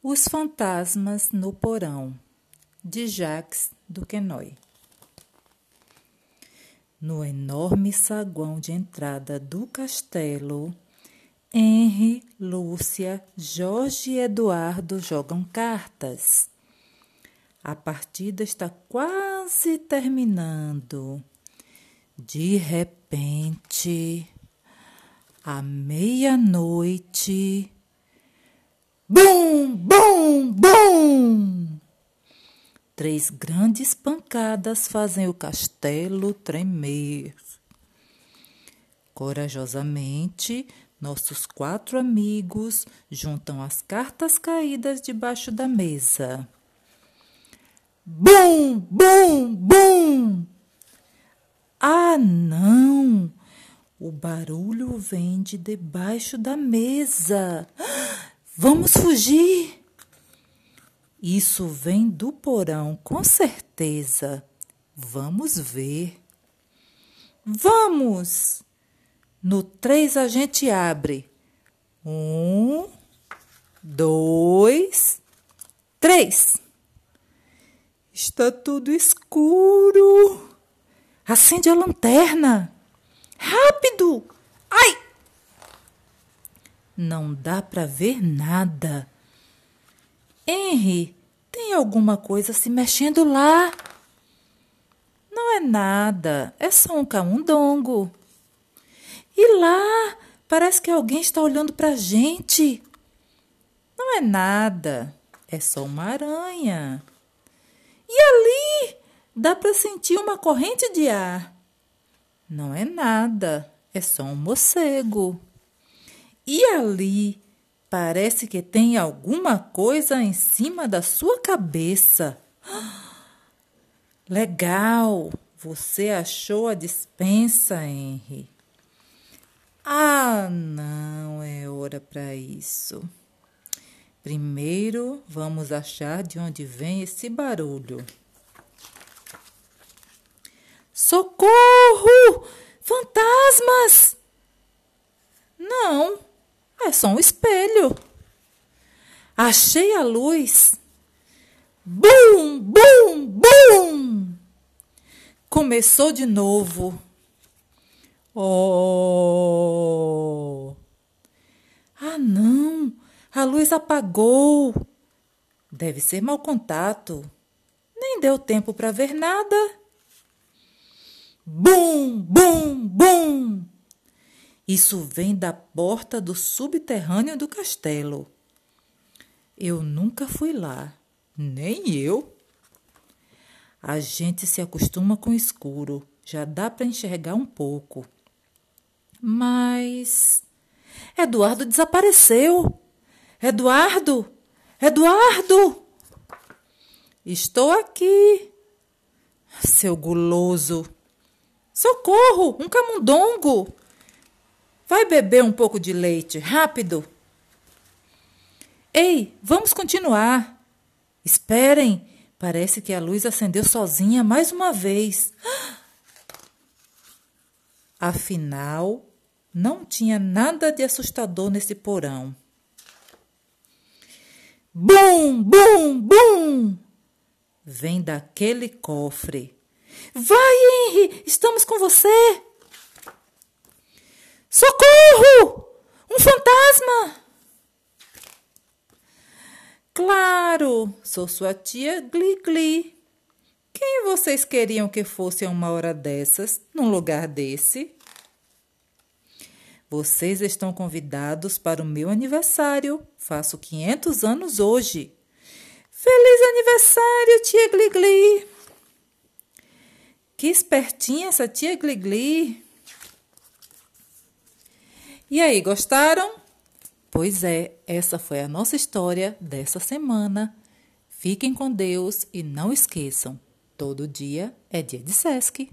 Os Fantasmas no Porão, de Jacques Duquesnoy. No enorme saguão de entrada do castelo, Henry, Lúcia, Jorge e Eduardo jogam cartas. A partida está quase terminando. De repente, à meia-noite, Bum, bum, bum! Três grandes pancadas fazem o castelo tremer. Corajosamente, nossos quatro amigos juntam as cartas caídas debaixo da mesa. Bum, bum, bum! Ah, não! O barulho vem de debaixo da mesa. Vamos fugir! Isso vem do porão, com certeza. Vamos ver. Vamos! No três a gente abre. Um, dois, três. Está tudo escuro. Acende a lanterna. Rápido! Ai! Não dá para ver nada. Henry, tem alguma coisa se mexendo lá? Não é nada, é só um camundongo. E lá, parece que alguém está olhando para a gente. Não é nada, é só uma aranha. E ali, dá para sentir uma corrente de ar. Não é nada, é só um morcego. E ali parece que tem alguma coisa em cima da sua cabeça. Legal! Você achou a dispensa, Henry? Ah, não é hora para isso. Primeiro, vamos achar de onde vem esse barulho. Socorro! Fantasmas! Não, é só um espelho. Achei a luz. Bum, bum, bum! Começou de novo. Oh! Ah, não! A luz apagou. Deve ser mau contato. Nem deu tempo para ver nada. Bum, bum, bum! Isso vem da porta do subterrâneo do castelo. Eu nunca fui lá, nem eu. A gente se acostuma com o escuro, já dá para enxergar um pouco. Mas. Eduardo desapareceu! Eduardo! Eduardo! Estou aqui! Seu guloso! Socorro! Um camundongo! Vai beber um pouco de leite, rápido. Ei, vamos continuar. Esperem, parece que a luz acendeu sozinha mais uma vez. Afinal, não tinha nada de assustador nesse porão. Bum, bum, bum! Vem daquele cofre. Vai, Henry! Estamos com você! Socorro! Um fantasma! Claro, sou sua tia Gli Gli. Quem vocês queriam que fosse a uma hora dessas, num lugar desse? Vocês estão convidados para o meu aniversário. Faço 500 anos hoje. Feliz aniversário, tia Gligli! Que espertinha essa tia Gligli! E aí, gostaram? Pois é, essa foi a nossa história dessa semana. Fiquem com Deus e não esqueçam, todo dia é dia de Sesc.